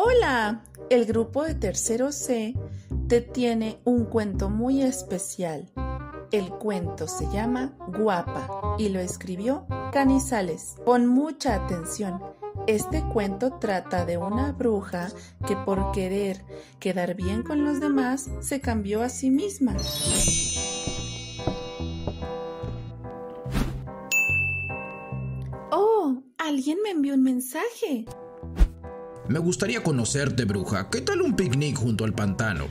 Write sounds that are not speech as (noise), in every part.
Hola, el grupo de tercero C te tiene un cuento muy especial. El cuento se llama Guapa y lo escribió Canizales. Pon mucha atención. Este cuento trata de una bruja que por querer quedar bien con los demás se cambió a sí misma. Oh, alguien me envió un mensaje. Me gustaría conocerte, bruja. ¿Qué tal un picnic junto al pantano?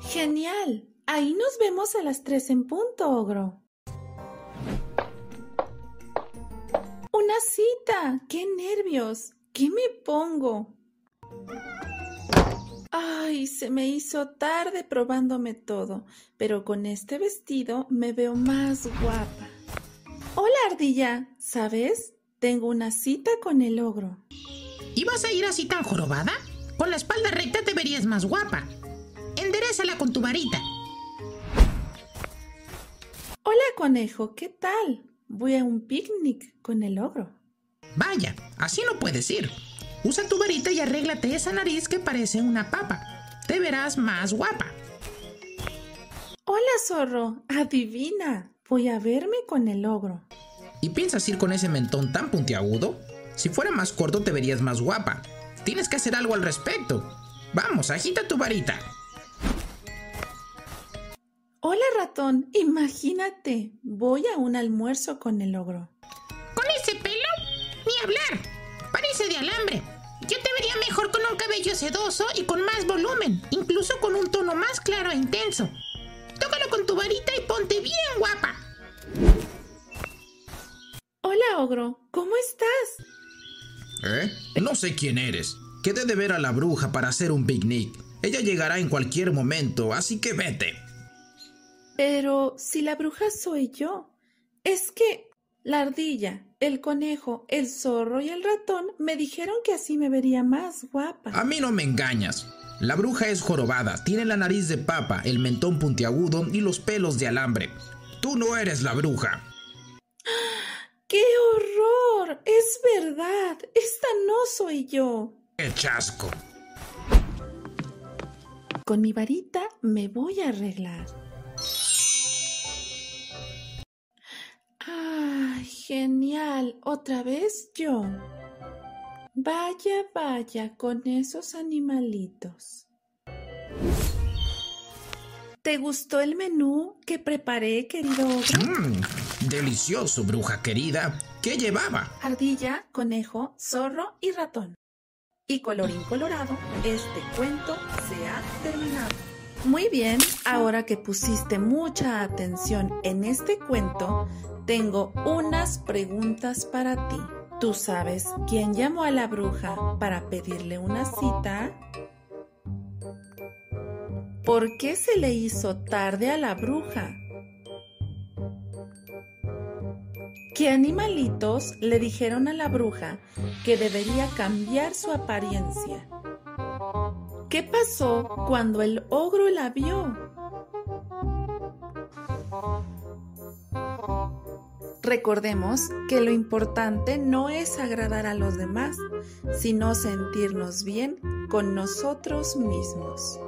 Genial. Ahí nos vemos a las tres en punto, ogro. Una cita. ¡Qué nervios! ¿Qué me pongo? Ay, se me hizo tarde probándome todo, pero con este vestido me veo más guapa. Hola, ardilla. ¿Sabes? Tengo una cita con el ogro. ¿Y vas a ir así tan jorobada? Con la espalda recta te verías más guapa. Enderezala con tu varita. Hola, conejo, ¿qué tal? Voy a un picnic con el ogro. Vaya, así no puedes ir. Usa tu varita y arréglate esa nariz que parece una papa. Te verás más guapa. Hola, zorro. Adivina. Voy a verme con el ogro. ¿Y piensas ir con ese mentón tan puntiagudo? Si fuera más corto te verías más guapa. Tienes que hacer algo al respecto. Vamos, agita tu varita. Hola ratón, imagínate, voy a un almuerzo con el ogro. ¿Con ese pelo? Ni hablar. Parece de alambre. Yo te vería mejor con un cabello sedoso y con más volumen, incluso con un tono más claro e intenso. Tócalo con tu varita y ponte bien guapa. Hola ogro, ¿cómo estás? ¿Eh? No sé quién eres. Quedé de ver a la bruja para hacer un picnic. Ella llegará en cualquier momento, así que vete. Pero si la bruja soy yo. Es que la ardilla, el conejo, el zorro y el ratón me dijeron que así me vería más guapa. A mí no me engañas. La bruja es jorobada, tiene la nariz de papa, el mentón puntiagudo y los pelos de alambre. Tú no eres la bruja. (gasps) ¡Qué Es verdad. Esta no soy yo. ¡Qué chasco! Con mi varita me voy a arreglar. ¡Ay, genial! Otra vez yo. Vaya, vaya con esos animalitos. ¿Te gustó el menú que preparé, querido ogro? Mmm, delicioso, bruja querida. ¿Qué llevaba? Ardilla, conejo, zorro y ratón. Y colorín colorado, este cuento se ha terminado. Muy bien, ahora que pusiste mucha atención en este cuento, tengo unas preguntas para ti. ¿Tú sabes quién llamó a la bruja para pedirle una cita? ¿Por qué se le hizo tarde a la bruja? ¿Qué animalitos le dijeron a la bruja que debería cambiar su apariencia? ¿Qué pasó cuando el ogro la vio? Recordemos que lo importante no es agradar a los demás, sino sentirnos bien con nosotros mismos.